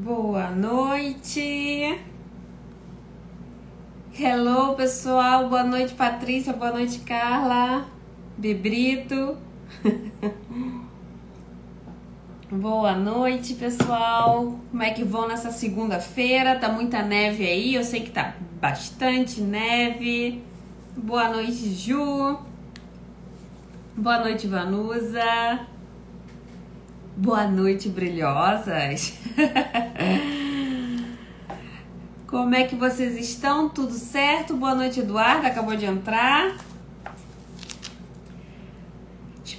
Boa noite. Hello, pessoal. Boa noite, Patrícia. Boa noite, Carla. Bebrito. Boa noite, pessoal. Como é que vão nessa segunda-feira? Tá muita neve aí? Eu sei que tá bastante neve. Boa noite, Ju. Boa noite, Vanusa. Boa noite, brilhosas. Como é que vocês estão? Tudo certo? Boa noite, Eduardo. Acabou de entrar.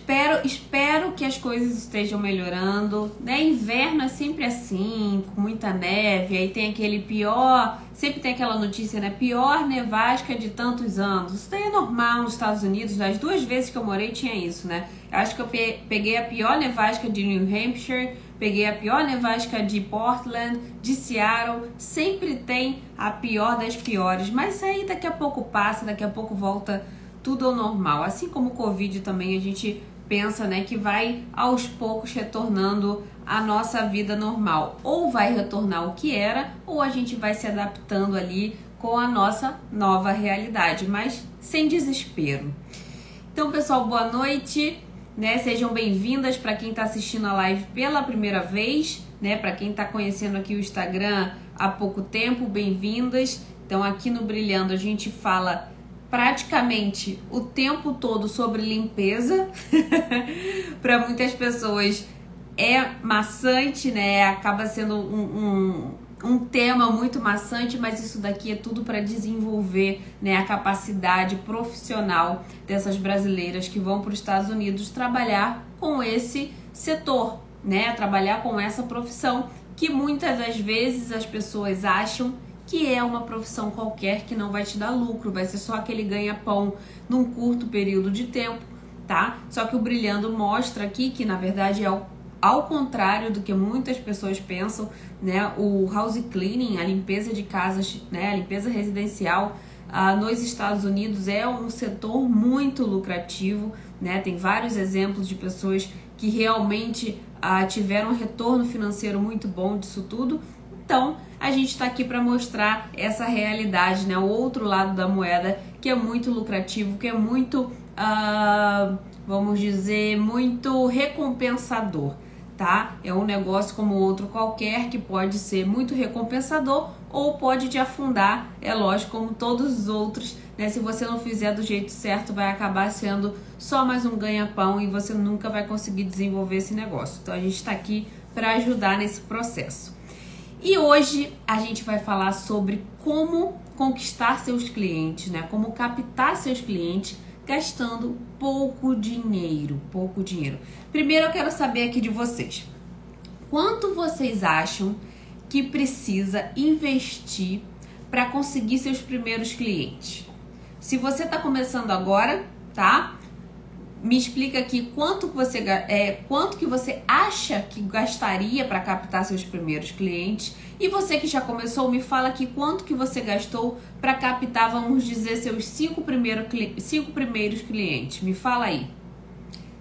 Espero, espero que as coisas estejam melhorando. Né? Inverno é sempre assim, com muita neve. Aí tem aquele pior. Sempre tem aquela notícia, né? Pior nevasca de tantos anos. Isso daí é normal nos Estados Unidos. Das duas vezes que eu morei tinha isso, né? Acho que eu peguei a pior nevasca de New Hampshire, peguei a pior nevasca de Portland, de Seattle. Sempre tem a pior das piores. Mas aí daqui a pouco passa, daqui a pouco volta tudo ao normal. Assim como o Covid também a gente pensa, né, que vai aos poucos retornando a nossa vida normal. Ou vai retornar o que era, ou a gente vai se adaptando ali com a nossa nova realidade, mas sem desespero. Então, pessoal, boa noite, né? Sejam bem-vindas para quem está assistindo a live pela primeira vez, né? Para quem está conhecendo aqui o Instagram há pouco tempo, bem-vindas. Então, aqui no Brilhando a gente fala praticamente o tempo todo sobre limpeza. para muitas pessoas é maçante, né? Acaba sendo um, um, um, tema muito maçante, mas isso daqui é tudo para desenvolver né, a capacidade profissional dessas brasileiras que vão para os Estados Unidos trabalhar com esse setor, né? Trabalhar com essa profissão que muitas das vezes as pessoas acham que é uma profissão qualquer que não vai te dar lucro, vai ser só aquele ganha-pão num curto período de tempo, tá? Só que o Brilhando mostra aqui que na verdade é ao, ao contrário do que muitas pessoas pensam, né? O house cleaning, a limpeza de casas, né? A limpeza residencial ah, nos Estados Unidos é um setor muito lucrativo, né? Tem vários exemplos de pessoas que realmente ah, tiveram um retorno financeiro muito bom disso tudo. Então, a gente está aqui para mostrar essa realidade, né? O outro lado da moeda que é muito lucrativo, que é muito, uh, vamos dizer, muito recompensador, tá? É um negócio como outro qualquer que pode ser muito recompensador ou pode te afundar, é lógico, como todos os outros, né? Se você não fizer do jeito certo, vai acabar sendo só mais um ganha-pão e você nunca vai conseguir desenvolver esse negócio. Então a gente está aqui para ajudar nesse processo. E hoje a gente vai falar sobre como conquistar seus clientes, né? Como captar seus clientes gastando pouco dinheiro, pouco dinheiro. Primeiro eu quero saber aqui de vocês. Quanto vocês acham que precisa investir para conseguir seus primeiros clientes? Se você está começando agora, tá? Me explica aqui quanto você é, quanto que você acha que gastaria para captar seus primeiros clientes. E você que já começou me fala aqui quanto que você gastou para captar vamos dizer seus cinco, primeiro, cinco primeiros clientes. Me fala aí.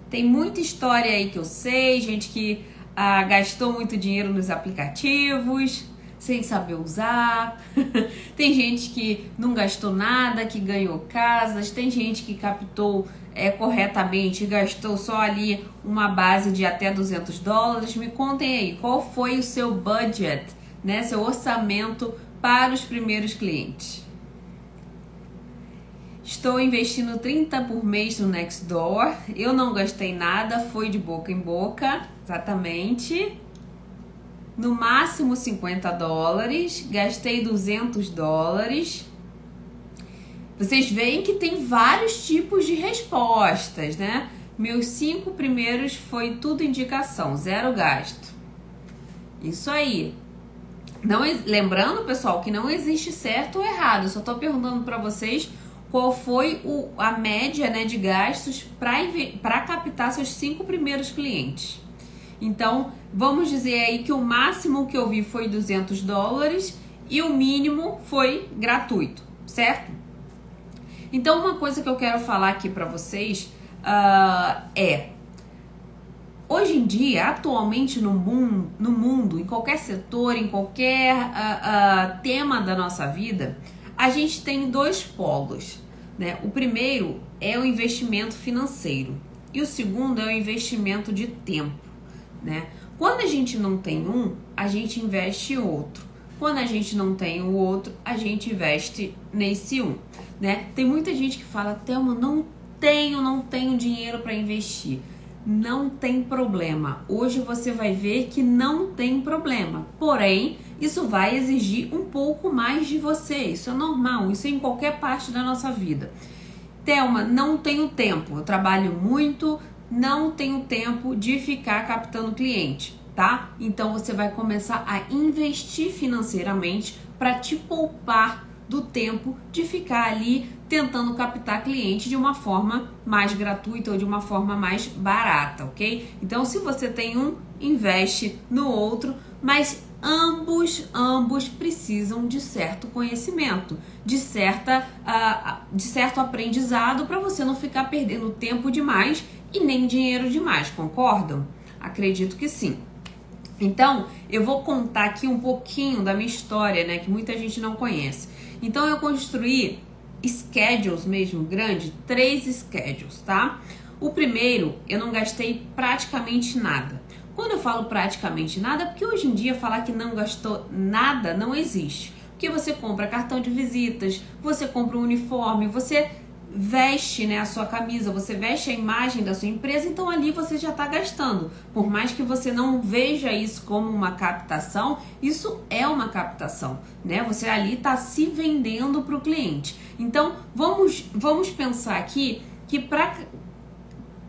Tem muita história aí que eu sei gente que ah, gastou muito dinheiro nos aplicativos sem saber usar. tem gente que não gastou nada, que ganhou casas, tem gente que captou é, corretamente gastou só ali uma base de até 200 dólares. Me contem aí, qual foi o seu budget, né, seu orçamento para os primeiros clientes? Estou investindo 30 por mês no Nextdoor. Eu não gastei nada, foi de boca em boca, exatamente no máximo 50 dólares, gastei 200 dólares. Vocês veem que tem vários tipos de respostas, né? Meus cinco primeiros foi tudo indicação, zero gasto. Isso aí. Não, lembrando, pessoal, que não existe certo ou errado. Eu só estou perguntando para vocês qual foi o, a média né, de gastos para captar seus cinco primeiros clientes. Então, vamos dizer aí que o máximo que eu vi foi 200 dólares e o mínimo foi gratuito, certo? Então, uma coisa que eu quero falar aqui para vocês uh, é hoje em dia, atualmente no mundo, no mundo, em qualquer setor, em qualquer uh, uh, tema da nossa vida, a gente tem dois polos. Né? O primeiro é o investimento financeiro e o segundo é o investimento de tempo. Né? Quando a gente não tem um, a gente investe outro. Quando a gente não tem o outro, a gente investe nesse um. Né? Tem muita gente que fala, Thelma, não tenho, não tenho dinheiro para investir. Não tem problema. Hoje você vai ver que não tem problema. Porém, isso vai exigir um pouco mais de você. Isso é normal, isso é em qualquer parte da nossa vida. Thelma, não tenho tempo. Eu trabalho muito, não tenho tempo de ficar captando cliente, tá? Então você vai começar a investir financeiramente para te poupar do tempo de ficar ali tentando captar cliente de uma forma mais gratuita ou de uma forma mais barata, ok? Então, se você tem um, investe no outro, mas ambos ambos precisam de certo conhecimento, de certa uh, de certo aprendizado para você não ficar perdendo tempo demais e nem dinheiro demais, concordam? Acredito que sim. Então, eu vou contar aqui um pouquinho da minha história, né, que muita gente não conhece. Então eu construí schedules mesmo grande, três schedules, tá? O primeiro, eu não gastei praticamente nada. Quando eu falo praticamente nada, porque hoje em dia falar que não gastou nada não existe. Porque você compra cartão de visitas, você compra um uniforme, você veste né, a sua camisa, você veste a imagem da sua empresa, então ali você já está gastando. Por mais que você não veja isso como uma captação, isso é uma captação, né? Você ali está se vendendo para o cliente. Então vamos, vamos pensar aqui que para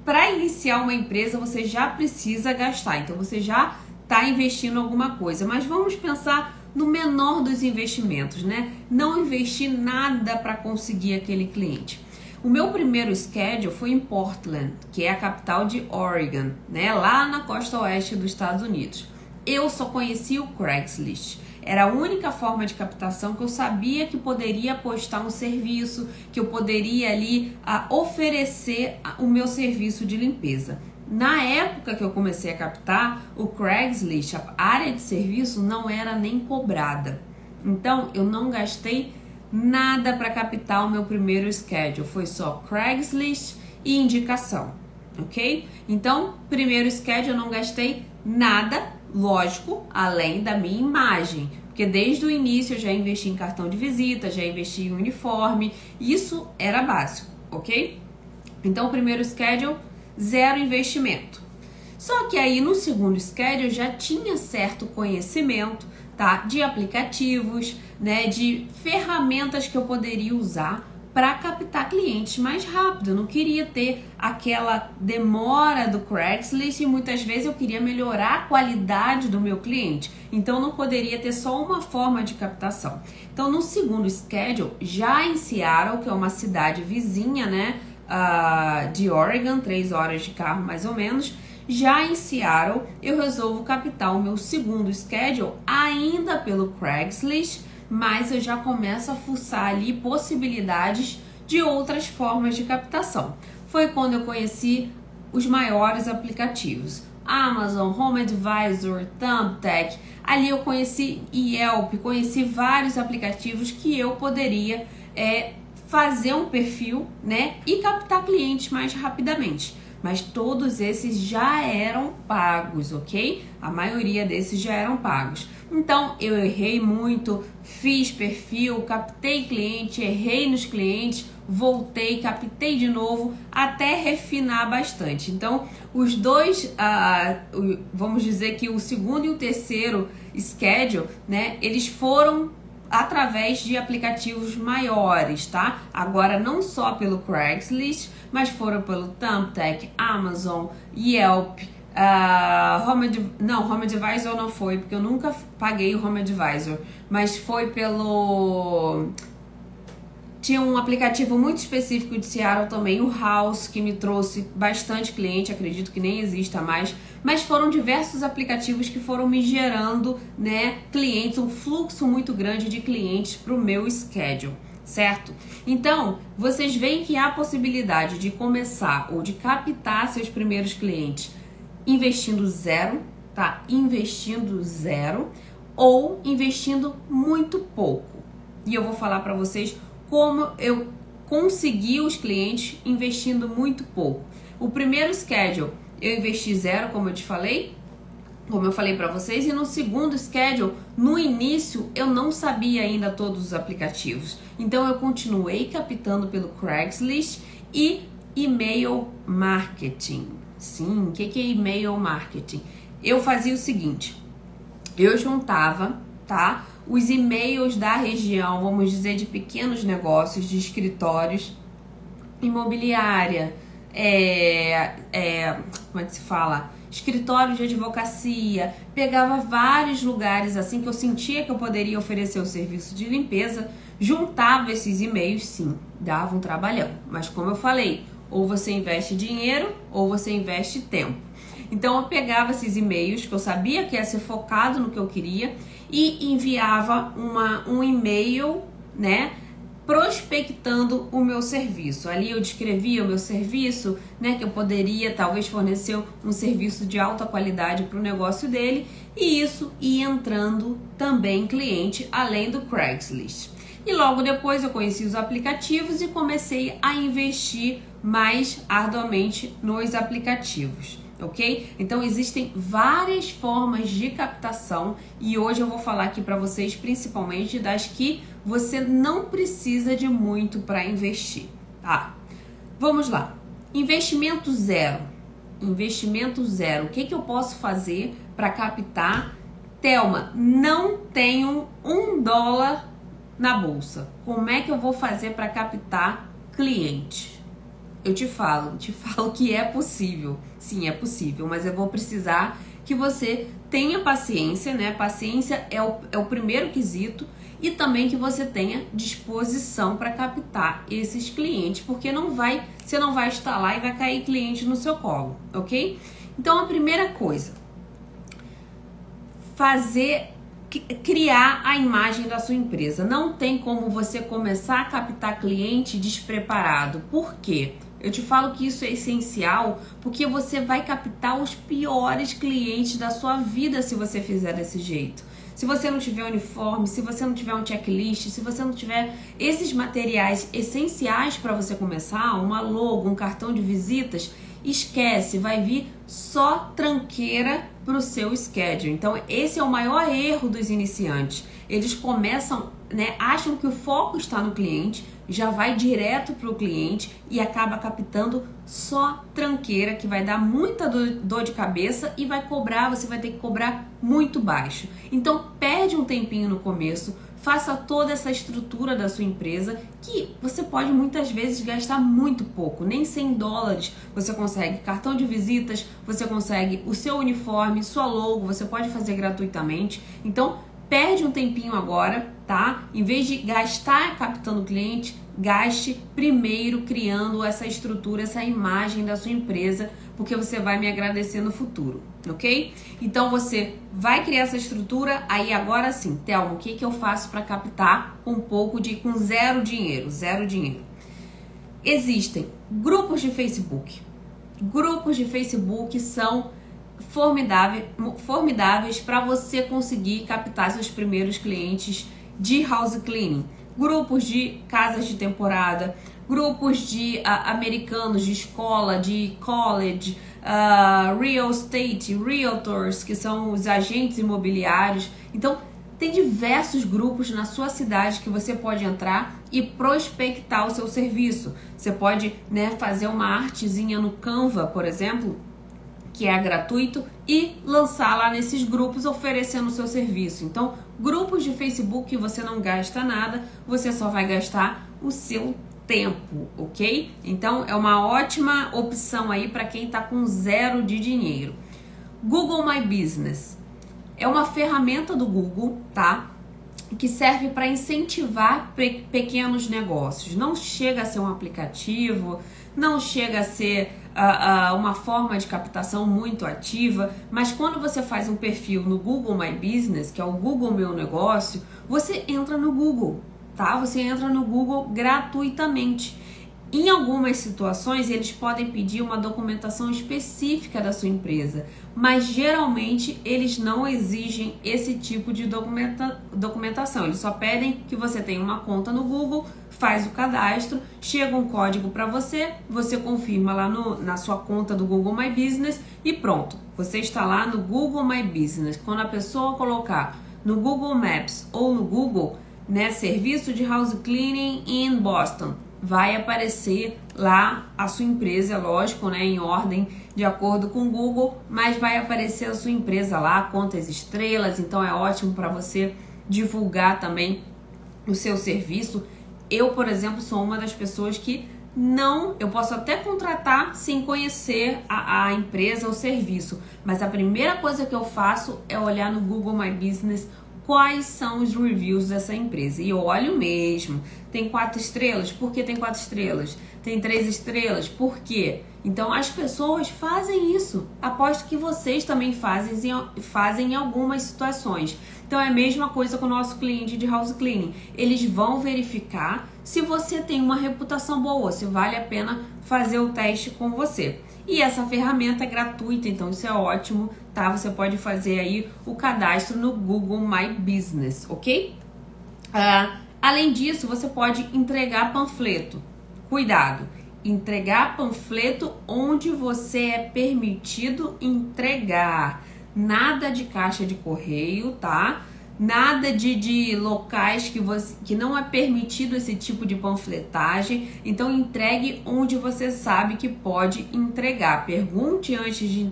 para iniciar uma empresa você já precisa gastar, então você já está investindo alguma coisa. Mas vamos pensar no menor dos investimentos, né? Não investir nada para conseguir aquele cliente. O meu primeiro schedule foi em Portland, que é a capital de Oregon, né, lá na costa oeste dos Estados Unidos. Eu só conhecia o Craigslist. Era a única forma de captação que eu sabia que poderia postar um serviço, que eu poderia ali a, oferecer o meu serviço de limpeza. Na época que eu comecei a captar, o Craigslist, a área de serviço não era nem cobrada. Então eu não gastei nada para captar o meu primeiro schedule, foi só Craigslist e indicação, ok? Então, primeiro schedule eu não gastei nada, lógico, além da minha imagem, porque desde o início eu já investi em cartão de visita, já investi em uniforme, isso era básico, ok? Então, primeiro schedule, zero investimento. Só que aí no segundo schedule eu já tinha certo conhecimento tá? De aplicativos, né? De ferramentas que eu poderia usar para captar clientes mais rápido. Eu não queria ter aquela demora do Craigslist e muitas vezes eu queria melhorar a qualidade do meu cliente. Então não poderia ter só uma forma de captação. Então no segundo schedule, já em Seattle, que é uma cidade vizinha, né, uh, de Oregon, três horas de carro mais ou menos, já em Seattle, eu resolvo captar o meu segundo schedule ainda pelo Craigslist, mas eu já começo a fuçar ali possibilidades de outras formas de captação. Foi quando eu conheci os maiores aplicativos. Amazon, Home Advisor, Thumbtack. Ali eu conheci Yelp, conheci vários aplicativos que eu poderia é, fazer um perfil, né, e captar clientes mais rapidamente mas todos esses já eram pagos, ok? A maioria desses já eram pagos. Então eu errei muito, fiz perfil, captei cliente, errei nos clientes, voltei, captei de novo até refinar bastante. Então os dois, uh, vamos dizer que o segundo e o terceiro schedule, né? Eles foram através de aplicativos maiores, tá? Agora não só pelo Craigslist, mas foram pelo Thumbtack, Amazon, Yelp, uh, Home Ad... não, Home Advisor não foi, porque eu nunca paguei o Home Advisor, mas foi pelo tinha um aplicativo muito específico de Seattle também, o House, que me trouxe bastante cliente, acredito que nem exista mais, mas foram diversos aplicativos que foram me gerando, né, clientes, um fluxo muito grande de clientes para o meu schedule, certo? Então, vocês veem que há a possibilidade de começar ou de captar seus primeiros clientes investindo zero, tá? Investindo zero ou investindo muito pouco. E eu vou falar para vocês como eu consegui os clientes investindo muito pouco. O primeiro schedule eu investi zero, como eu te falei, como eu falei para vocês, e no segundo schedule, no início eu não sabia ainda todos os aplicativos. Então eu continuei captando pelo Craigslist e e-mail marketing. Sim, o que, que é e-mail marketing? Eu fazia o seguinte: eu juntava, tá? Os e-mails da região, vamos dizer, de pequenos negócios, de escritórios, imobiliária, é, é, como é que se fala? Escritório de advocacia, pegava vários lugares assim que eu sentia que eu poderia oferecer o serviço de limpeza, juntava esses e-mails, sim, dava um trabalhão. Mas como eu falei, ou você investe dinheiro ou você investe tempo. Então eu pegava esses e-mails que eu sabia que ia ser focado no que eu queria e enviava uma, um e-mail, né? prospectando o meu serviço. Ali eu descrevia o meu serviço, né, que eu poderia talvez fornecer um serviço de alta qualidade para o negócio dele, e isso ia entrando também cliente além do Craigslist. E logo depois eu conheci os aplicativos e comecei a investir mais arduamente nos aplicativos ok? Então existem várias formas de captação e hoje eu vou falar aqui para vocês principalmente das que você não precisa de muito para investir, tá? Vamos lá. Investimento zero. Investimento zero. O que, que eu posso fazer para captar? Telma, não tenho um dólar na bolsa. Como é que eu vou fazer para captar cliente? Eu te falo, te falo que é possível. Sim, é possível, mas eu vou precisar que você tenha paciência, né? Paciência é o, é o primeiro quesito e também que você tenha disposição para captar esses clientes, porque não vai, você não vai estar lá e vai cair cliente no seu colo, ok? Então a primeira coisa, fazer criar a imagem da sua empresa. Não tem como você começar a captar cliente despreparado. Por quê? Eu te falo que isso é essencial porque você vai captar os piores clientes da sua vida se você fizer desse jeito. Se você não tiver uniforme, se você não tiver um checklist, se você não tiver esses materiais essenciais para você começar, uma logo, um cartão de visitas, esquece, vai vir só tranqueira para o seu schedule. Então, esse é o maior erro dos iniciantes. Eles começam, né, acham que o foco está no cliente, já vai direto para o cliente e acaba captando só tranqueira, que vai dar muita dor de cabeça e vai cobrar, você vai ter que cobrar muito baixo. Então, perde um tempinho no começo, faça toda essa estrutura da sua empresa que você pode muitas vezes gastar muito pouco, nem 100 dólares você consegue cartão de visitas, você consegue o seu uniforme, sua logo, você pode fazer gratuitamente. Então, perde um tempinho agora, tá? Em vez de gastar captando cliente, gaste primeiro criando essa estrutura, essa imagem da sua empresa, porque você vai me agradecer no futuro, ok? Então você vai criar essa estrutura, aí agora sim, Thelma, o que, que eu faço para captar um pouco de, com zero dinheiro, zero dinheiro? Existem grupos de Facebook. Grupos de Facebook são formidáveis, formidáveis para você conseguir captar seus primeiros clientes de house cleaning. Grupos de casas de temporada, grupos de uh, americanos de escola, de college, uh, real estate, realtors, que são os agentes imobiliários. Então, tem diversos grupos na sua cidade que você pode entrar e prospectar o seu serviço. Você pode né, fazer uma artezinha no Canva, por exemplo, que é gratuito, e lançar lá nesses grupos oferecendo o seu serviço. Então, grupos de Facebook você não gasta nada, você só vai gastar o seu tempo, ok? Então, é uma ótima opção aí para quem está com zero de dinheiro. Google My Business é uma ferramenta do Google, tá? Que serve para incentivar pe pequenos negócios. Não chega a ser um aplicativo, não chega a ser uma forma de captação muito ativa, mas quando você faz um perfil no Google My Business, que é o Google Meu Negócio, você entra no Google, tá? Você entra no Google gratuitamente. Em algumas situações, eles podem pedir uma documentação específica da sua empresa, mas geralmente eles não exigem esse tipo de documenta documentação. Eles só pedem que você tenha uma conta no Google, faz o cadastro, chega um código para você, você confirma lá no, na sua conta do Google My Business e pronto. Você está lá no Google My Business. Quando a pessoa colocar no Google Maps ou no Google, né, serviço de house cleaning in Boston, vai aparecer lá a sua empresa, lógico, né, em ordem de acordo com o Google, mas vai aparecer a sua empresa lá, quantas estrelas, então é ótimo para você divulgar também o seu serviço. Eu, por exemplo, sou uma das pessoas que não, eu posso até contratar sem conhecer a, a empresa ou serviço, mas a primeira coisa que eu faço é olhar no Google My Business quais são os reviews dessa empresa. E olho mesmo. Tem quatro estrelas? Por que tem quatro estrelas? Tem três estrelas? Por quê? Então as pessoas fazem isso. Aposto que vocês também fazem, fazem em algumas situações. Então é a mesma coisa com o nosso cliente de house cleaning. Eles vão verificar se você tem uma reputação boa, se vale a pena fazer o teste com você. E essa ferramenta é gratuita, então isso é ótimo, tá? Você pode fazer aí o cadastro no Google My Business, ok? Uh, além disso, você pode entregar panfleto. Cuidado, entregar panfleto onde você é permitido entregar. Nada de caixa de correio, tá? Nada de, de locais que, você, que não é permitido esse tipo de panfletagem. Então entregue onde você sabe que pode entregar. Pergunte antes de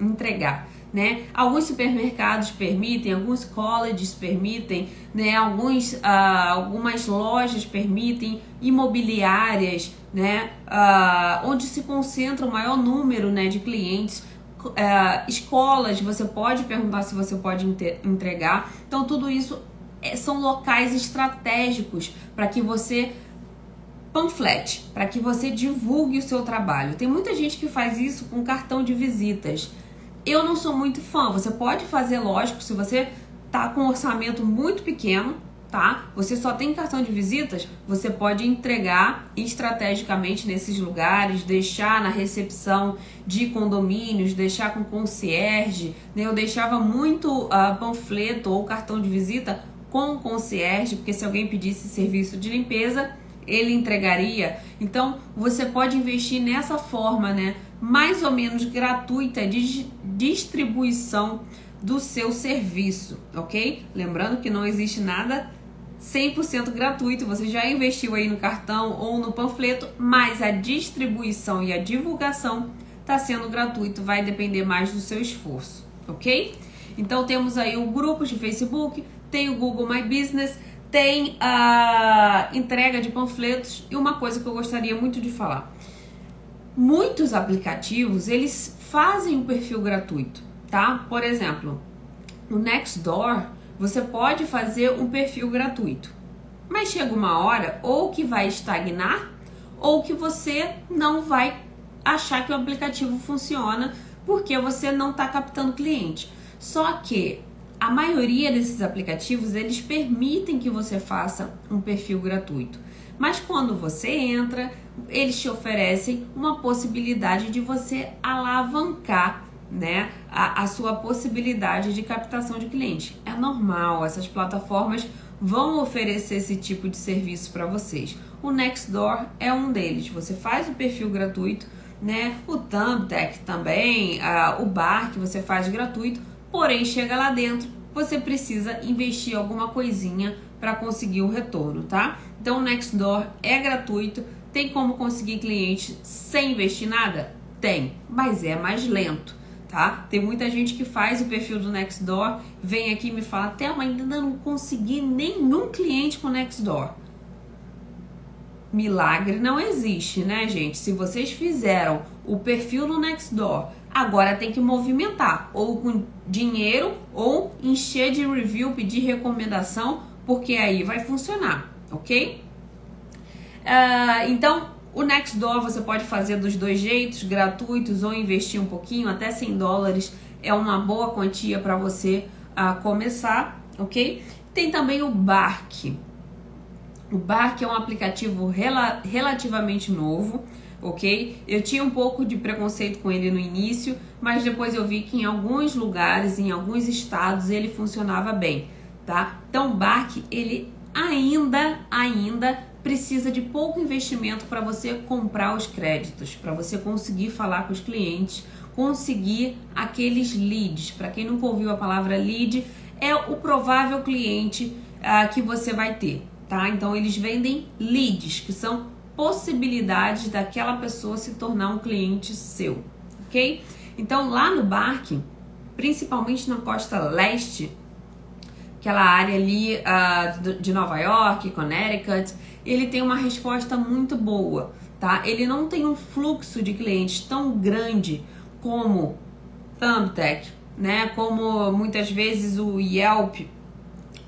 entregar. Né? Alguns supermercados permitem, alguns colleges permitem, né? Alguns, uh, algumas lojas permitem, imobiliárias, né? Uh, onde se concentra o maior número né, de clientes é, escolas, você pode perguntar se você pode entregar. Então, tudo isso é, são locais estratégicos para que você panflete, para que você divulgue o seu trabalho. Tem muita gente que faz isso com cartão de visitas. Eu não sou muito fã. Você pode fazer, lógico, se você tá com um orçamento muito pequeno, tá? Você só tem cartão de visitas, você pode entregar estrategicamente nesses lugares, deixar na recepção de condomínios, deixar com concierge. Né? Eu deixava muito uh, panfleto ou cartão de visita com concierge, porque se alguém pedisse serviço de limpeza, ele entregaria. Então, você pode investir nessa forma, né? Mais ou menos gratuita de distribuição do seu serviço, ok? Lembrando que não existe nada 100% gratuito, você já investiu aí no cartão ou no panfleto, mas a distribuição e a divulgação está sendo gratuito, vai depender mais do seu esforço, ok? Então temos aí o grupo de Facebook, tem o Google My Business, tem a entrega de panfletos e uma coisa que eu gostaria muito de falar. Muitos aplicativos, eles fazem um perfil gratuito, tá? Por exemplo, no Nextdoor, você pode fazer um perfil gratuito. Mas chega uma hora ou que vai estagnar ou que você não vai achar que o aplicativo funciona porque você não está captando cliente. Só que a maioria desses aplicativos eles permitem que você faça um perfil gratuito. Mas quando você entra, eles te oferecem uma possibilidade de você alavancar né, a, a sua possibilidade de captação de cliente. É normal, essas plataformas vão oferecer esse tipo de serviço para vocês. O Nextdoor é um deles. Você faz o perfil gratuito, né? O Thumbtack também, o Bar que você faz gratuito, porém chega lá dentro, você precisa investir alguma coisinha para conseguir o retorno, tá? Então o Nextdoor é gratuito, tem como conseguir cliente sem investir nada? Tem, mas é mais lento tá? Tem muita gente que faz o perfil do Nextdoor, vem aqui e me fala, até ainda não consegui nenhum cliente com Nextdoor. Milagre não existe, né, gente? Se vocês fizeram o perfil no Nextdoor, agora tem que movimentar, ou com dinheiro, ou encher de review, pedir recomendação, porque aí vai funcionar, ok? Uh, então, o Nextdoor você pode fazer dos dois jeitos, gratuitos ou investir um pouquinho, até 100 dólares é uma boa quantia para você uh, começar, ok? Tem também o Bark. O Bark é um aplicativo rela relativamente novo, ok? Eu tinha um pouco de preconceito com ele no início, mas depois eu vi que em alguns lugares, em alguns estados, ele funcionava bem, tá? Então, o Bark, ele ainda, ainda precisa de pouco investimento para você comprar os créditos, para você conseguir falar com os clientes, conseguir aqueles leads. Para quem nunca ouviu a palavra lead, é o provável cliente uh, que você vai ter tá? Então eles vendem leads, que são possibilidades daquela pessoa se tornar um cliente seu, ok? Então lá no Bark, principalmente na costa leste, aquela área ali uh, de Nova York, Connecticut, ele tem uma resposta muito boa, tá? Ele não tem um fluxo de clientes tão grande como Thumbtack, né? Como muitas vezes o Yelp,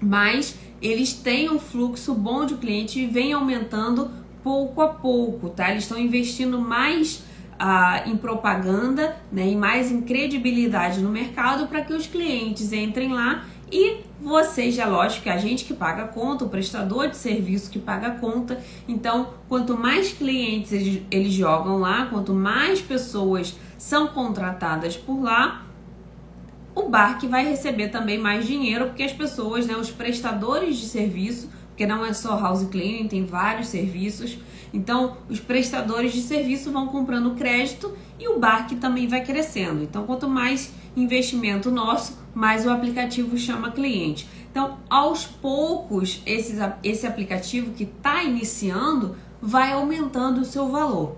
mas eles têm um fluxo bom de cliente e vem aumentando pouco a pouco, tá? Eles estão investindo mais ah, em propaganda, né, e mais em credibilidade no mercado para que os clientes entrem lá e vocês, já lógico, que é a gente que paga a conta, o prestador de serviço que paga a conta. Então, quanto mais clientes eles, eles jogam lá, quanto mais pessoas são contratadas por lá, o bar que vai receber também mais dinheiro, porque as pessoas, né, os prestadores de serviço, porque não é só house cleaning, tem vários serviços. Então, os prestadores de serviço vão comprando crédito e o bar que também vai crescendo. Então, quanto mais investimento nosso, mais o aplicativo chama cliente. Então, aos poucos, esse, esse aplicativo que está iniciando vai aumentando o seu valor.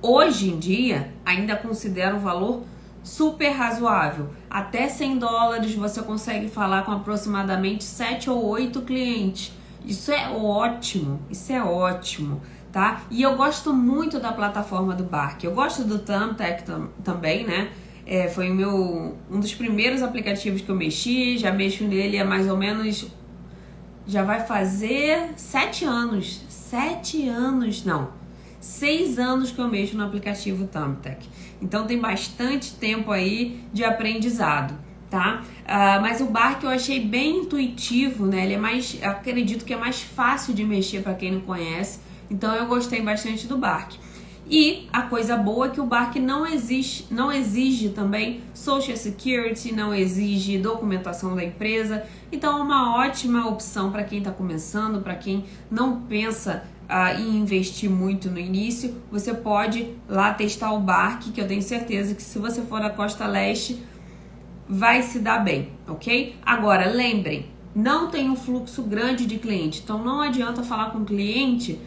Hoje em dia, ainda considero o valor super razoável. Até 100 dólares você consegue falar com aproximadamente 7 ou 8 clientes. Isso é ótimo, isso é ótimo, tá? E eu gosto muito da plataforma do Bark. Eu gosto do Thumbtack tam também, né? É, foi meu, um dos primeiros aplicativos que eu mexi, já mexo nele há mais ou menos. Já vai fazer sete anos. Sete anos, não. Seis anos que eu mexo no aplicativo Thumbtack. Então tem bastante tempo aí de aprendizado, tá? Uh, mas o Bark eu achei bem intuitivo, né? Ele é mais, acredito que é mais fácil de mexer para quem não conhece. Então eu gostei bastante do Bark. E a coisa boa é que o Bark não exige, não exige também Social Security, não exige documentação da empresa. Então é uma ótima opção para quem está começando, para quem não pensa uh, e investir muito no início, você pode lá testar o Bark, que eu tenho certeza que se você for da costa leste, vai se dar bem, ok? Agora, lembrem, não tem um fluxo grande de cliente, então não adianta falar com o cliente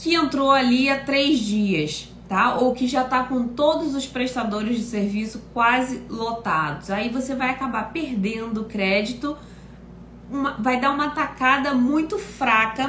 que entrou ali há três dias, tá? Ou que já está com todos os prestadores de serviço quase lotados. Aí você vai acabar perdendo crédito, uma, vai dar uma tacada muito fraca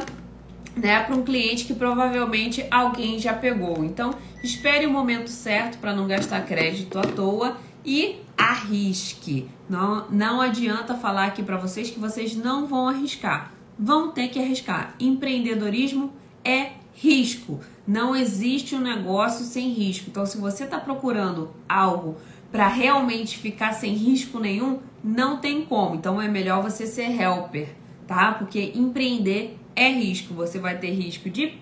né, para um cliente que provavelmente alguém já pegou. Então, espere o momento certo para não gastar crédito à toa e arrisque. Não, não adianta falar aqui para vocês que vocês não vão arriscar. Vão ter que arriscar. Empreendedorismo é risco. Não existe um negócio sem risco. Então, se você está procurando algo para realmente ficar sem risco nenhum, não tem como. Então, é melhor você ser helper, tá? Porque empreender é risco. Você vai ter risco de,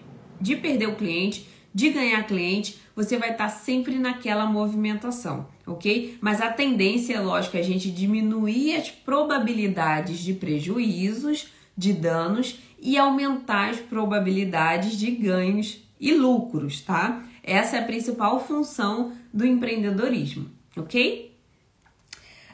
de perder o cliente, de ganhar cliente, você vai estar sempre naquela movimentação, ok? Mas a tendência, é lógico, é a gente diminuir as probabilidades de prejuízos, de danos e aumentar as probabilidades de ganhos e lucros, tá? Essa é a principal função do empreendedorismo, ok?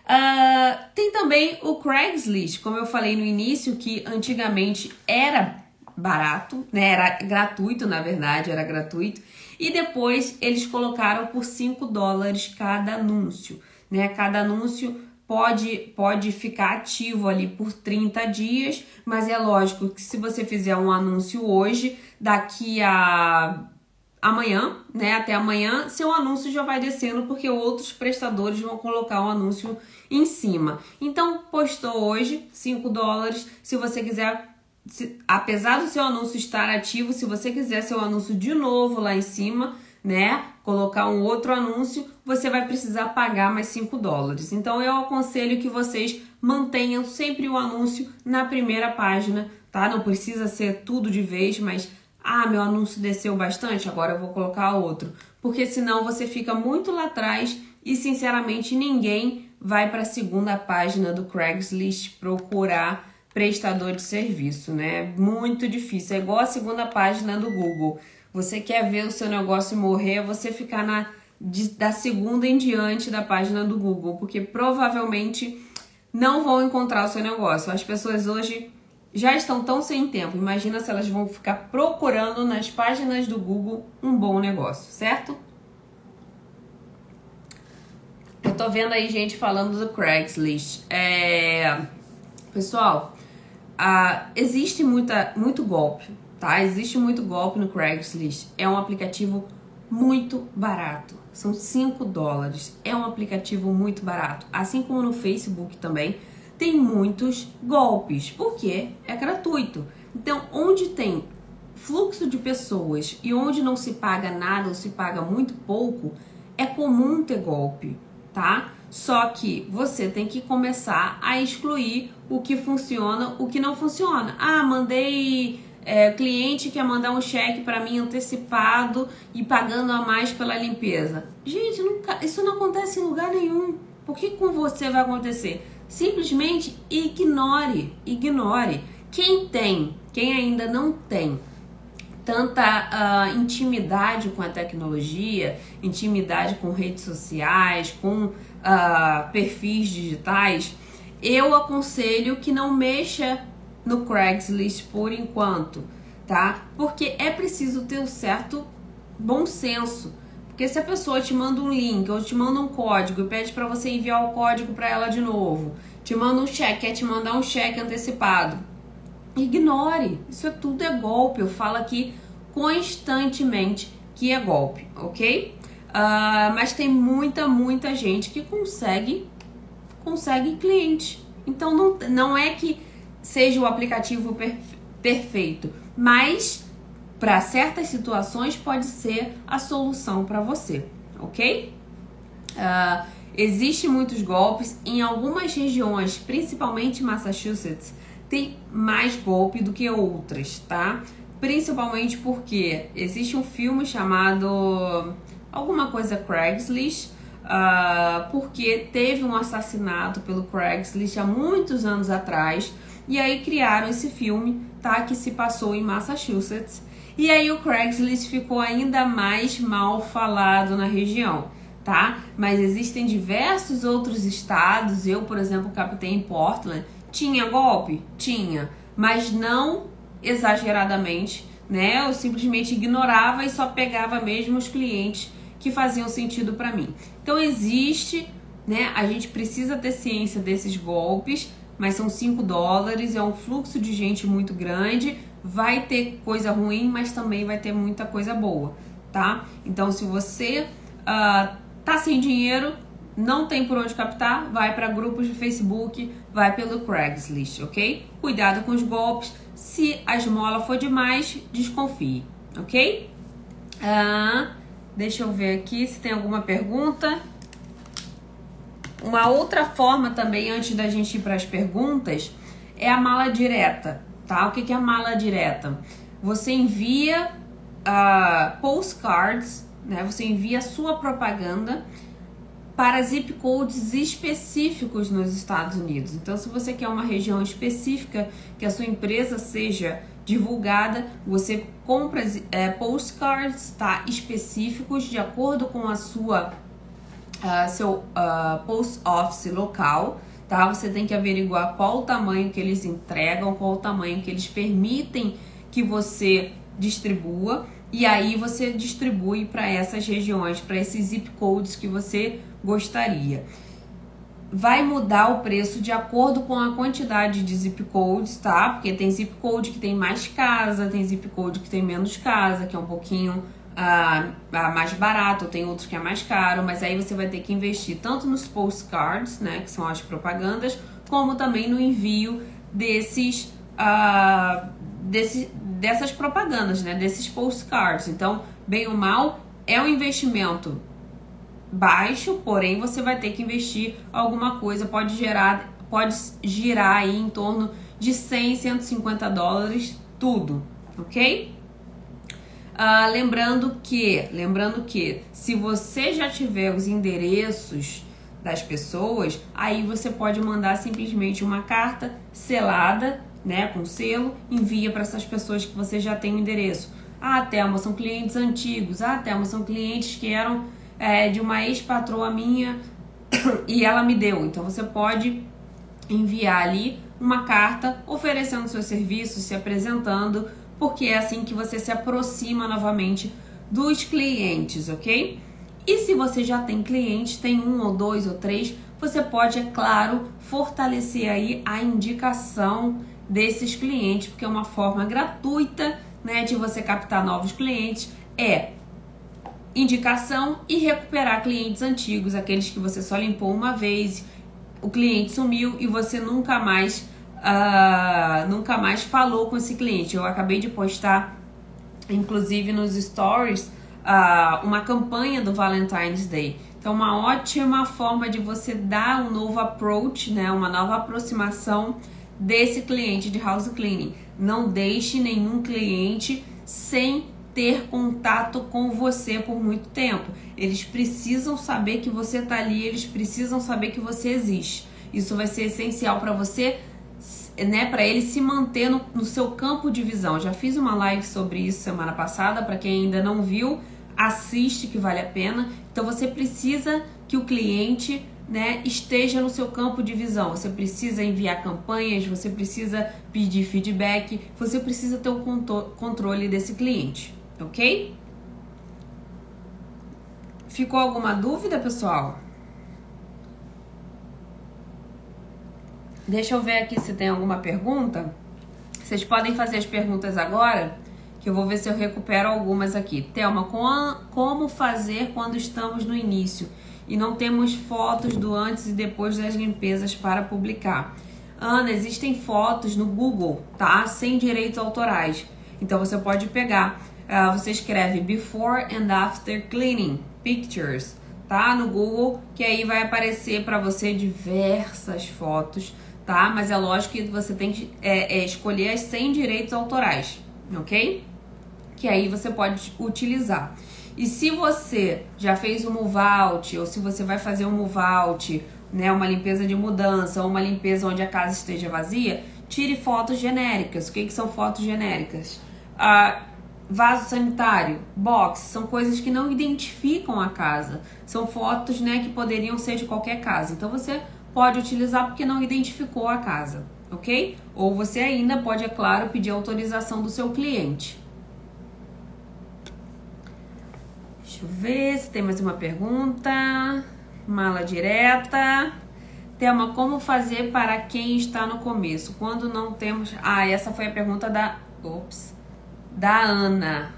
Uh, tem também o Craigslist, como eu falei no início, que antigamente era barato, né? Era gratuito, na verdade, era gratuito. E depois eles colocaram por 5 dólares cada anúncio, né? Cada anúncio pode, pode ficar ativo ali por 30 dias, mas é lógico que se você fizer um anúncio hoje, daqui a amanhã, né, até amanhã, seu anúncio já vai descendo porque outros prestadores vão colocar o um anúncio em cima. Então, postou hoje 5 dólares. Se você quiser, se, apesar do seu anúncio estar ativo, se você quiser seu anúncio de novo lá em cima, né, colocar um outro anúncio, você vai precisar pagar mais 5 dólares. Então, eu aconselho que vocês mantenham sempre o anúncio na primeira página tá? Não precisa ser tudo de vez, mas ah, meu anúncio desceu bastante, agora eu vou colocar outro. Porque senão você fica muito lá atrás e sinceramente ninguém vai para a segunda página do Craigslist procurar prestador de serviço, né? Muito difícil. É igual a segunda página do Google. Você quer ver o seu negócio morrer, você ficar na de, da segunda em diante da página do Google, porque provavelmente não vão encontrar o seu negócio. As pessoas hoje já estão tão sem tempo. Imagina se elas vão ficar procurando nas páginas do Google um bom negócio, certo? Eu tô vendo aí gente falando do Craigslist. É... Pessoal, existe muita, muito golpe, tá? Existe muito golpe no Craigslist. É um aplicativo muito barato. São 5 dólares. É um aplicativo muito barato. Assim como no Facebook também tem muitos golpes, porque é gratuito. Então, onde tem fluxo de pessoas e onde não se paga nada ou se paga muito pouco, é comum ter golpe, tá? Só que você tem que começar a excluir o que funciona, o que não funciona. Ah, mandei é, cliente quer mandar um cheque para mim antecipado e pagando a mais pela limpeza. Gente, nunca, isso não acontece em lugar nenhum. Por que com você vai acontecer? Simplesmente ignore, ignore. Quem tem, quem ainda não tem tanta uh, intimidade com a tecnologia, intimidade com redes sociais, com uh, perfis digitais, eu aconselho que não mexa no Craigslist por enquanto, tá? Porque é preciso ter um certo bom senso porque se a pessoa te manda um link ou te manda um código e pede para você enviar o código para ela de novo, te manda um cheque, quer te mandar um cheque antecipado, ignore. Isso é tudo é golpe. Eu falo aqui constantemente que é golpe, ok? Uh, mas tem muita, muita gente que consegue consegue cliente. Então não, não é que seja o aplicativo perfe perfeito, mas para certas situações pode ser a solução para você, ok? Uh, Existem muitos golpes em algumas regiões, principalmente Massachusetts, tem mais golpe do que outras, tá? Principalmente porque existe um filme chamado alguma coisa Craigslist, uh, porque teve um assassinato pelo Craigslist há muitos anos atrás, e aí criaram esse filme, tá? Que se passou em Massachusetts e aí o Craigslist ficou ainda mais mal falado na região, tá? Mas existem diversos outros estados. Eu, por exemplo, captei em Portland. Tinha golpe? Tinha, mas não exageradamente, né? Eu simplesmente ignorava e só pegava mesmo os clientes que faziam sentido para mim. Então existe, né? A gente precisa ter ciência desses golpes, mas são 5 dólares, é um fluxo de gente muito grande vai ter coisa ruim, mas também vai ter muita coisa boa, tá? Então, se você uh, tá sem dinheiro, não tem por onde captar, vai para grupos de Facebook, vai pelo Craigslist, ok? Cuidado com os golpes. Se a esmola for demais, desconfie, ok? Uh, deixa eu ver aqui se tem alguma pergunta. Uma outra forma também, antes da gente ir para as perguntas, é a mala direta tá? O que é mala direta? Você envia uh, postcards, né? Você envia a sua propaganda para zip codes específicos nos Estados Unidos. Então, se você quer uma região específica que a sua empresa seja divulgada, você compra é, postcards tá, específicos de acordo com a sua uh, seu uh, post office local tá? Você tem que averiguar qual o tamanho que eles entregam, qual o tamanho que eles permitem que você distribua e aí você distribui para essas regiões, para esses zip codes que você gostaria. Vai mudar o preço de acordo com a quantidade de zip codes, tá? Porque tem zip code que tem mais casa, tem zip code que tem menos casa, que é um pouquinho ah, mais barato, tem outros que é mais caro, mas aí você vai ter que investir tanto nos postcards, né, que são as propagandas, como também no envio desses, ah, desse, dessas propagandas, né, desses postcards. Então, bem ou mal, é um investimento baixo, porém você vai ter que investir alguma coisa, pode gerar, pode girar aí em torno de 100, 150 dólares, tudo, ok? Uh, lembrando que, lembrando que, se você já tiver os endereços das pessoas, aí você pode mandar simplesmente uma carta selada, né, com selo, envia para essas pessoas que você já tem o endereço. Ah, Thelma, são clientes antigos. Ah, Thelma, são clientes que eram é, de uma ex-patroa minha e ela me deu. Então você pode enviar ali uma carta oferecendo seus serviços, se apresentando, porque é assim que você se aproxima novamente dos clientes, ok? E se você já tem clientes, tem um ou dois ou três, você pode, é claro, fortalecer aí a indicação desses clientes, porque é uma forma gratuita né, de você captar novos clientes é indicação e recuperar clientes antigos, aqueles que você só limpou uma vez, o cliente sumiu e você nunca mais uh, nunca mais falou com esse cliente. Eu acabei de postar, inclusive nos stories, uh, uma campanha do Valentine's Day. Então, uma ótima forma de você dar um novo approach, né, uma nova aproximação desse cliente de house cleaning. Não deixe nenhum cliente sem ter contato com você por muito tempo. Eles precisam saber que você está ali, eles precisam saber que você existe. Isso vai ser essencial para você, né, para ele se manter no, no seu campo de visão. Já fiz uma live sobre isso semana passada, para quem ainda não viu, assiste que vale a pena. Então você precisa que o cliente né, esteja no seu campo de visão. Você precisa enviar campanhas, você precisa pedir feedback, você precisa ter o controle desse cliente, ok? Ficou alguma dúvida, pessoal? Deixa eu ver aqui se tem alguma pergunta. Vocês podem fazer as perguntas agora que eu vou ver se eu recupero algumas aqui. Thelma, como fazer quando estamos no início e não temos fotos do antes e depois das limpezas para publicar? Ana, existem fotos no Google, tá? Sem direitos autorais. Então você pode pegar, uh, você escreve before and after cleaning pictures, tá? No Google, que aí vai aparecer para você diversas fotos, tá? Mas é lógico que você tem que é, é, escolher as sem direitos autorais, ok? que aí você pode utilizar. E se você já fez um move out, ou se você vai fazer um move out, né, uma limpeza de mudança, ou uma limpeza onde a casa esteja vazia, tire fotos genéricas. O que, que são fotos genéricas? Ah, vaso sanitário, box, são coisas que não identificam a casa. São fotos né, que poderiam ser de qualquer casa. Então você pode utilizar porque não identificou a casa, ok? Ou você ainda pode, é claro, pedir autorização do seu cliente. Deixa eu ver se tem mais uma pergunta. Mala direta. Tema, como fazer para quem está no começo? Quando não temos. Ah, essa foi a pergunta da. Ops. Da Ana.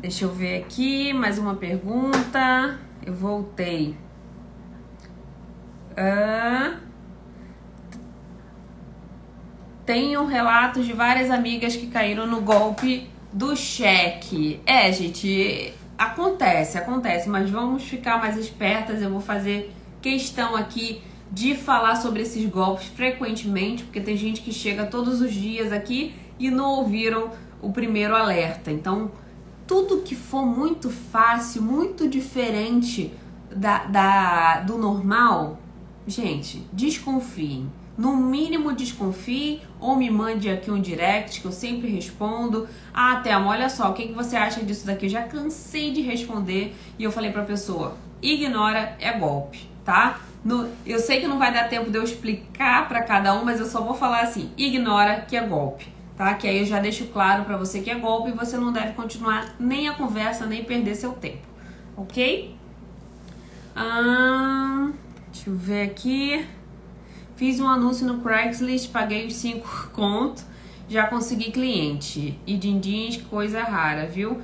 Deixa eu ver aqui. Mais uma pergunta. Eu voltei. Tenho relatos de várias amigas que caíram no golpe do cheque. É, gente, acontece, acontece, mas vamos ficar mais espertas. Eu vou fazer questão aqui de falar sobre esses golpes frequentemente, porque tem gente que chega todos os dias aqui e não ouviram o primeiro alerta. Então, tudo que for muito fácil, muito diferente da, da do normal, gente, desconfiem no mínimo desconfie ou me mande aqui um direct que eu sempre respondo. Ah, Thelma, olha só, o que, você acha disso daqui? Eu já cansei de responder e eu falei pra pessoa: ignora, é golpe, tá? No, eu sei que não vai dar tempo de eu explicar para cada um, mas eu só vou falar assim: ignora que é golpe, tá? Que aí eu já deixo claro para você que é golpe e você não deve continuar nem a conversa, nem perder seu tempo, ok? Hum, deixa eu ver aqui. Fiz um anúncio no Craigslist, paguei os 5 conto, já consegui cliente. E din-din, coisa rara, viu?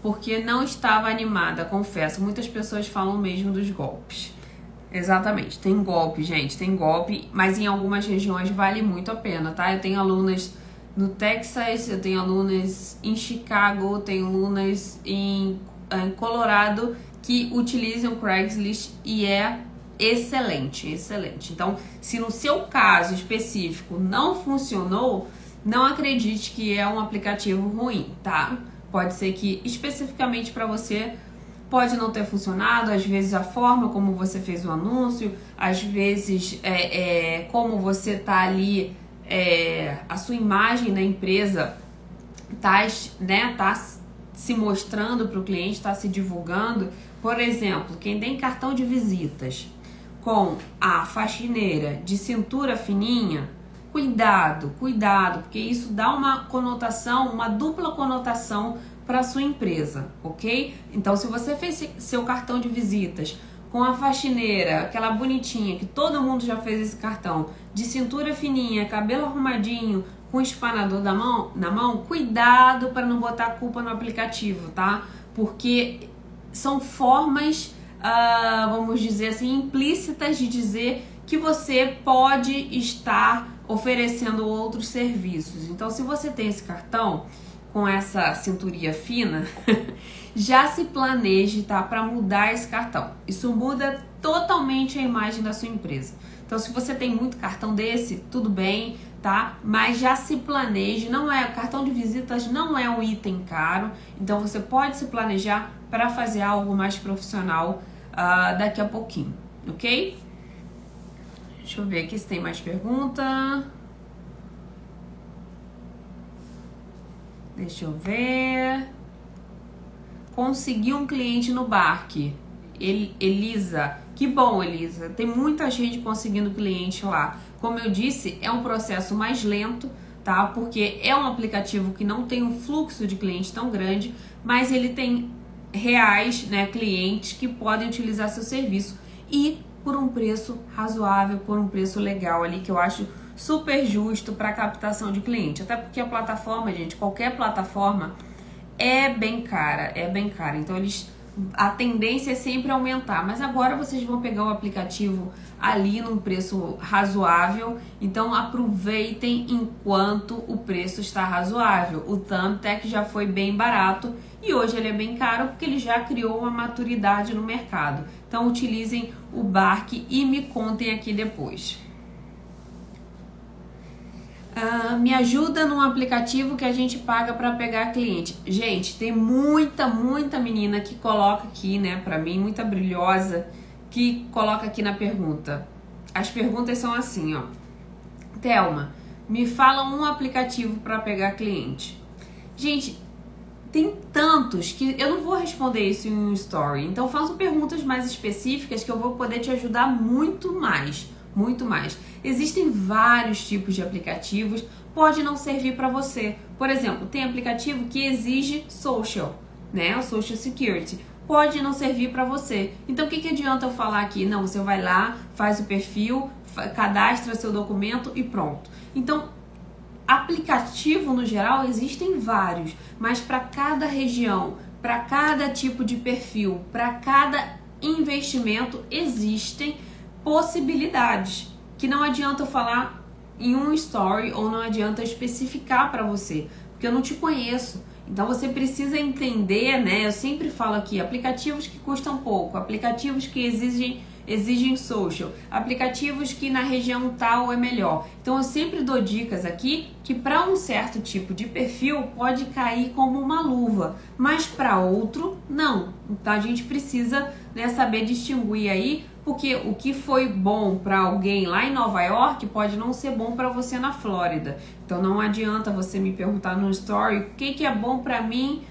Porque não estava animada, confesso. Muitas pessoas falam mesmo dos golpes. Exatamente, tem golpe, gente, tem golpe, mas em algumas regiões vale muito a pena, tá? Eu tenho alunas no Texas, eu tenho alunas em Chicago, tenho alunas em, em Colorado que utilizam Craigslist e é excelente, excelente. Então, se no seu caso específico não funcionou, não acredite que é um aplicativo ruim, tá? Pode ser que especificamente para você pode não ter funcionado, às vezes a forma como você fez o anúncio, às vezes é, é como você tá ali, é, a sua imagem na empresa tá, né, tá se mostrando para o cliente, está se divulgando. Por exemplo, quem tem cartão de visitas com a faxineira de cintura fininha, cuidado, cuidado, porque isso dá uma conotação, uma dupla conotação para sua empresa, ok? Então, se você fez seu cartão de visitas com a faxineira, aquela bonitinha que todo mundo já fez esse cartão, de cintura fininha, cabelo arrumadinho, com espanador da mão, na mão, cuidado para não botar culpa no aplicativo, tá? Porque são formas, uh, vamos dizer assim, implícitas de dizer que você pode estar oferecendo outros serviços. Então, se você tem esse cartão, com essa cinturinha fina, já se planeje, tá, para mudar esse cartão. Isso muda totalmente a imagem da sua empresa. Então, se você tem muito cartão desse, tudo bem, tá? Mas já se planeje, não é cartão de visitas não é um item caro, então você pode se planejar para fazer algo mais profissional uh, daqui a pouquinho, ok? Deixa eu ver aqui se tem mais pergunta. Deixa eu ver. Consegui um cliente no Barque. El Elisa. Que bom, Elisa. Tem muita gente conseguindo cliente lá. Como eu disse, é um processo mais lento, tá? Porque é um aplicativo que não tem um fluxo de cliente tão grande, mas ele tem reais, né, clientes que podem utilizar seu serviço e por um preço razoável, por um preço legal ali que eu acho super justo para captação de cliente. Até porque a plataforma, gente, qualquer plataforma é bem cara, é bem cara. Então eles a tendência é sempre aumentar, mas agora vocês vão pegar o aplicativo ali num preço razoável, então aproveitem enquanto o preço está razoável. O Thumbtack já foi bem barato e hoje ele é bem caro porque ele já criou uma maturidade no mercado. Então utilizem o Bark e me contem aqui depois. Uh, me ajuda num aplicativo que a gente paga para pegar cliente. Gente, tem muita, muita menina que coloca aqui, né, para mim, muita brilhosa, que coloca aqui na pergunta. As perguntas são assim, ó. Telma, me fala um aplicativo para pegar cliente. Gente, tem tantos que eu não vou responder isso em um story. Então faço perguntas mais específicas que eu vou poder te ajudar muito mais muito mais. Existem vários tipos de aplicativos, pode não servir para você. Por exemplo, tem aplicativo que exige social, né? O social security. Pode não servir para você. Então, o que, que adianta eu falar aqui? Não, você vai lá, faz o perfil, cadastra seu documento e pronto. Então, aplicativo no geral existem vários, mas para cada região, para cada tipo de perfil, para cada investimento existem possibilidades que não adianta eu falar em um story ou não adianta especificar para você, porque eu não te conheço. Então você precisa entender, né? Eu sempre falo aqui, aplicativos que custam pouco, aplicativos que exigem exigem social, aplicativos que na região tal é melhor. Então eu sempre dou dicas aqui que para um certo tipo de perfil pode cair como uma luva, mas para outro não. Então a gente precisa né, saber distinguir aí porque o que foi bom para alguém lá em Nova York pode não ser bom para você na Flórida. Então não adianta você me perguntar no story o que, que é bom para mim.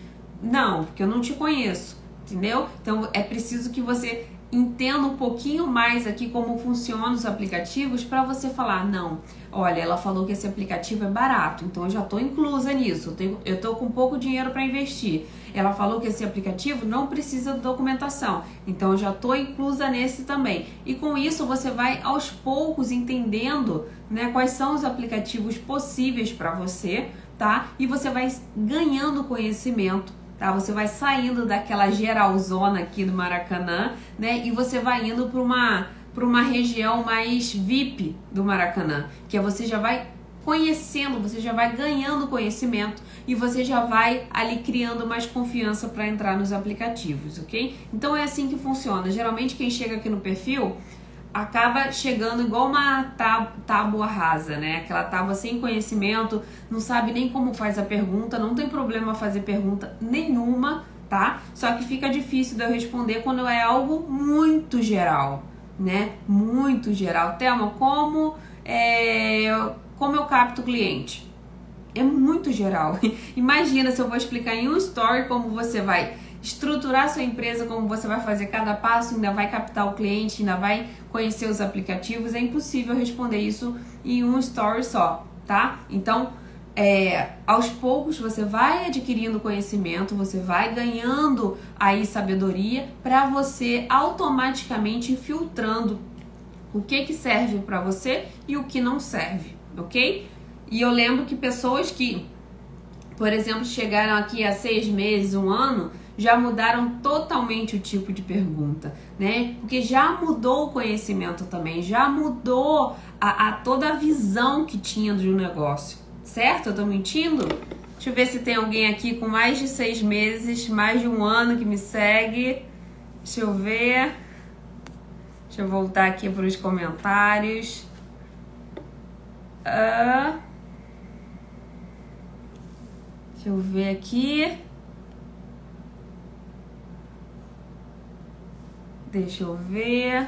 Não, porque eu não te conheço, entendeu? Então é preciso que você entenda um pouquinho mais aqui como funcionam os aplicativos para você falar, não, olha, ela falou que esse aplicativo é barato, então eu já estou inclusa nisso, eu, tô com pouco dinheiro para investir. Ela falou que esse aplicativo não precisa de documentação, então eu já estou inclusa nesse também. E com isso você vai aos poucos entendendo né, quais são os aplicativos possíveis para você, tá? E você vai ganhando conhecimento tá? Você vai saindo daquela geralzona aqui do Maracanã, né? E você vai indo para uma para uma região mais VIP do Maracanã, que é você já vai conhecendo, você já vai ganhando conhecimento e você já vai ali criando mais confiança para entrar nos aplicativos, ok? Então é assim que funciona. Geralmente quem chega aqui no perfil acaba chegando igual uma tábua rasa, né? Aquela tábua sem conhecimento, não sabe nem como faz a pergunta, não tem problema fazer pergunta nenhuma, tá? Só que fica difícil de eu responder quando é algo muito geral, né? Muito geral. Thelma, como, é, como eu capto o cliente? É muito geral. Imagina se eu vou explicar em um story como você vai estruturar sua empresa, como você vai fazer cada passo, ainda vai captar o cliente, ainda vai conhecer os aplicativos. É impossível responder isso em um story só, tá? Então, é, aos poucos você vai adquirindo conhecimento, você vai ganhando aí sabedoria para você automaticamente filtrando o que que serve para você e o que não serve, ok? E eu lembro que pessoas que, por exemplo, chegaram aqui há seis meses, um ano, já mudaram totalmente o tipo de pergunta, né? Porque já mudou o conhecimento também, já mudou a, a toda a visão que tinha um negócio, certo? Eu tô mentindo? Deixa eu ver se tem alguém aqui com mais de seis meses, mais de um ano que me segue. Deixa eu ver. Deixa eu voltar aqui para os comentários. Deixa eu ver aqui. Deixa eu ver.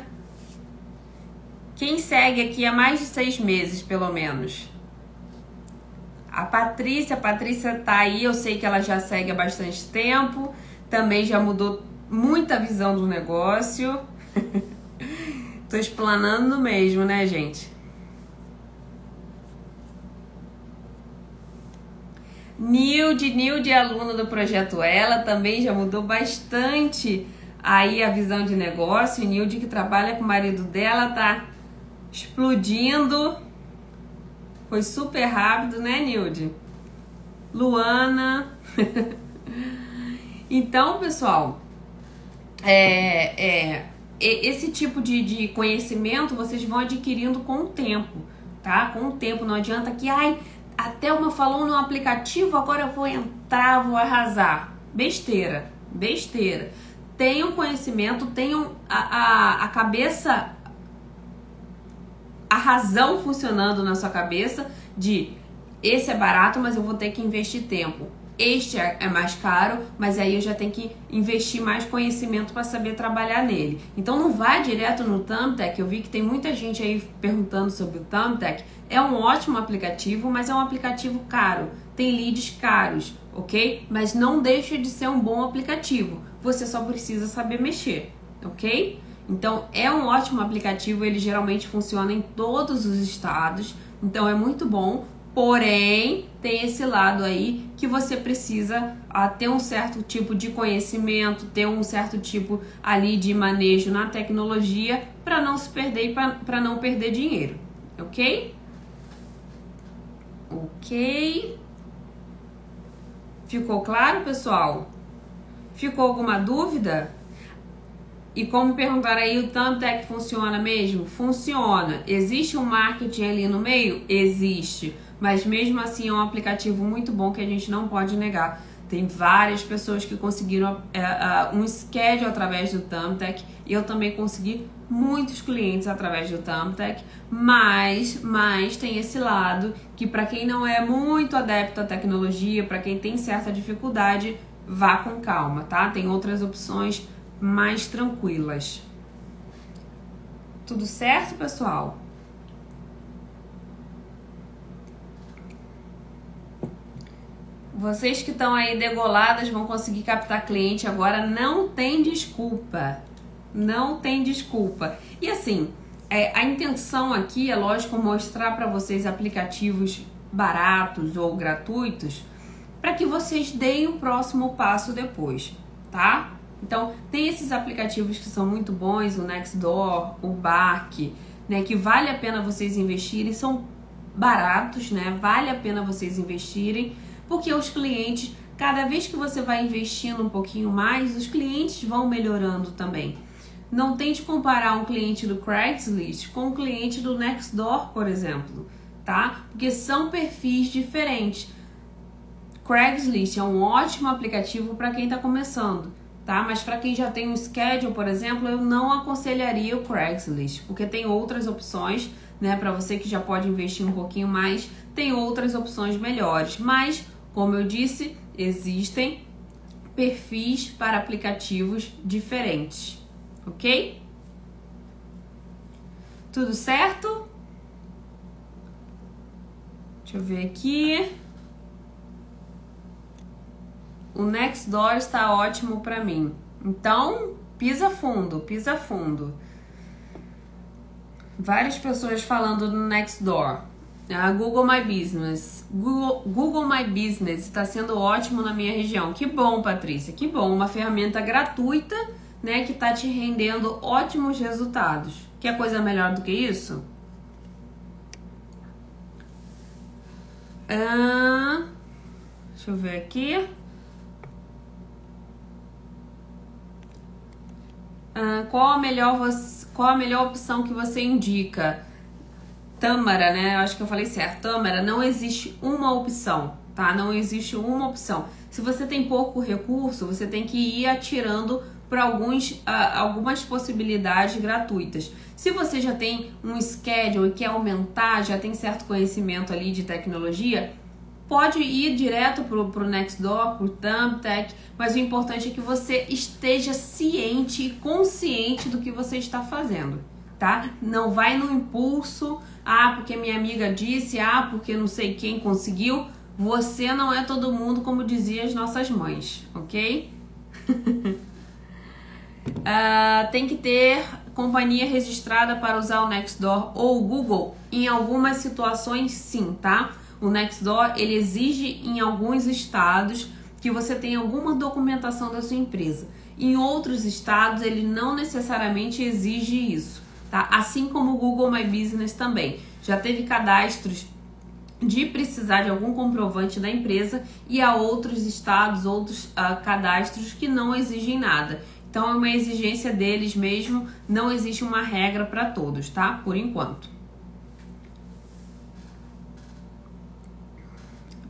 Quem segue aqui há mais de seis meses, pelo menos? A Patrícia, a Patrícia tá aí, eu sei que ela já segue há bastante tempo, também já mudou muita visão do negócio. Tô explanando mesmo, né, gente? Nilde, Nilde é aluna do projeto Ela, também já mudou bastante aí a visão de negócio. Nilde, que trabalha com o marido dela, tá explodindo. Foi super rápido, né, Nilde? Luana. então, pessoal, é, é, esse tipo de, de conhecimento vocês vão adquirindo com o tempo, tá? Com o tempo. Não adianta que, ai, a Thelma falou no aplicativo, agora eu vou entrar, vou arrasar. Besteira, besteira tenham conhecimento, tenham a, a, a cabeça, a razão funcionando na sua cabeça de esse é barato, mas eu vou ter que investir tempo. Este é, é mais caro, mas aí eu já tenho que investir mais conhecimento para saber trabalhar nele. Então não vá direto no Thumbtack. Eu vi que tem muita gente aí perguntando sobre o Thumbtack. É um ótimo aplicativo, mas é um aplicativo caro. Tem leads caros, ok? Mas não deixa de ser um bom aplicativo você só precisa saber mexer, ok? Então é um ótimo aplicativo, ele geralmente funciona em todos os estados, então é muito bom. Porém, tem esse lado aí que você precisa ah, ter um certo tipo de conhecimento, ter um certo tipo ali de manejo na tecnologia para não se perder e para não perder dinheiro, ok? Ok. Ficou claro, pessoal? Ficou alguma dúvida? E como perguntar aí, o Thumbtack funciona mesmo? Funciona. Existe um marketing ali no meio? Existe. Mas mesmo assim é um aplicativo muito bom que a gente não pode negar. Tem várias pessoas que conseguiram é, um schedule através do Thumbtack. E eu também consegui muitos clientes através do Thumbtack. Mas, mas tem esse lado que para quem não é muito adepto à tecnologia, para quem tem certa dificuldade, vá com calma, tá? Tem outras opções mais tranquilas. Tudo certo, pessoal? Vocês que estão aí degoladas vão conseguir captar cliente agora. Não tem desculpa. Não tem desculpa. E assim, é, a intenção aqui é, lógico, mostrar para vocês aplicativos baratos ou gratuitos para que vocês deem o próximo passo depois, tá? Então, tem esses aplicativos que são muito bons, o Nextdoor, o Bark, né, que vale a pena vocês investirem, são baratos, né? Vale a pena vocês investirem, porque os clientes, cada vez que você vai investindo um pouquinho mais, os clientes vão melhorando também. Não tente comparar um cliente do Craigslist com um cliente do Nextdoor, por exemplo, tá? Porque são perfis diferentes. Craigslist é um ótimo aplicativo para quem está começando, tá? Mas para quem já tem um schedule, por exemplo, eu não aconselharia o Craigslist, porque tem outras opções, né? Para você que já pode investir um pouquinho mais, tem outras opções melhores. Mas, como eu disse, existem perfis para aplicativos diferentes, ok? Tudo certo? Deixa eu ver aqui. O Nextdoor está ótimo para mim. Então, pisa fundo, pisa fundo. Várias pessoas falando no Nextdoor. A Google My Business. Google, Google My Business está sendo ótimo na minha região. Que bom, Patrícia, que bom. Uma ferramenta gratuita, né, que está te rendendo ótimos resultados. Quer coisa melhor do que isso? Ah, deixa eu ver aqui. Ah, qual a melhor qual a melhor opção que você indica? Tâmara, né? Eu acho que eu falei certo. Tâmara, não existe uma opção, tá? Não existe uma opção. Se você tem pouco recurso, você tem que ir atirando para alguns, uh, algumas possibilidades gratuitas. Se você já tem um schedule e quer aumentar, já tem certo conhecimento ali de tecnologia, pode ir direto pro, pro Nextdoor, pro Thumbtack, mas o importante é que você esteja ciente e consciente do que você está fazendo, tá? Não vai no impulso, ah, porque minha amiga disse, ah, porque não sei quem conseguiu. Você não é todo mundo, como diziam as nossas mães, ok? uh, tem que ter companhia registrada para usar o Nextdoor ou o Google? Em algumas situações, sim, tá? O Nextdoor ele exige em alguns estados que você tenha alguma documentação da sua empresa. Em outros estados, ele não necessariamente exige isso, tá? Assim como o Google My Business também. Já teve cadastros de precisar de algum comprovante da empresa e há outros estados, outros uh, cadastros que não exigem nada. Então é uma exigência deles mesmo, não existe uma regra para todos, tá? Por enquanto.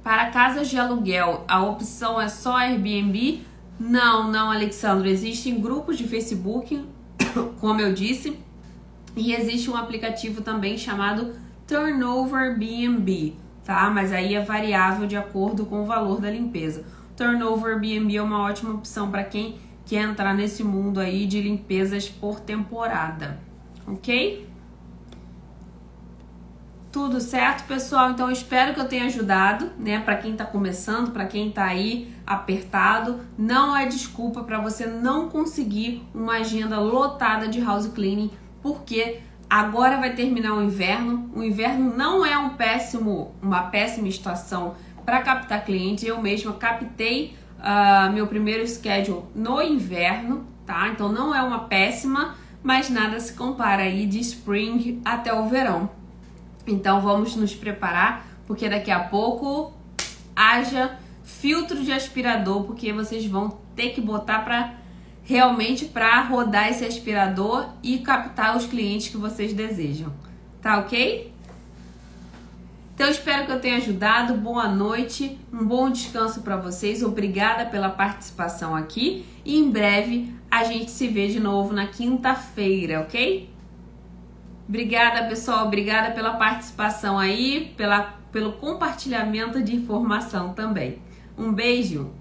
Para casas de aluguel, a opção é só Airbnb? Não, não, Alexandre. Existem grupos de Facebook, como eu disse, e existe um aplicativo também chamado Turnover BNB, tá? Mas aí é variável de acordo com o valor da limpeza. Turnover BNB é uma ótima opção para quem quer entrar nesse mundo aí de limpezas por temporada, ok? Tudo certo, pessoal? Então espero que eu tenha ajudado, né? Para quem tá começando, para quem tá aí apertado, não é desculpa para você não conseguir uma agenda lotada de house cleaning, porque agora vai terminar o inverno. O inverno não é um péssimo, uma péssima estação para captar clientes. Eu mesma captei uh, meu primeiro schedule no inverno, tá? Então não é uma péssima, mas nada se compara aí de spring até o verão. Então vamos nos preparar, porque daqui a pouco haja filtro de aspirador, porque vocês vão ter que botar para realmente para rodar esse aspirador e captar os clientes que vocês desejam. Tá ok? Então espero que eu tenha ajudado. Boa noite, um bom descanso para vocês. Obrigada pela participação aqui e em breve a gente se vê de novo na quinta-feira, ok? Obrigada, pessoal. Obrigada pela participação aí, pela, pelo compartilhamento de informação também. Um beijo.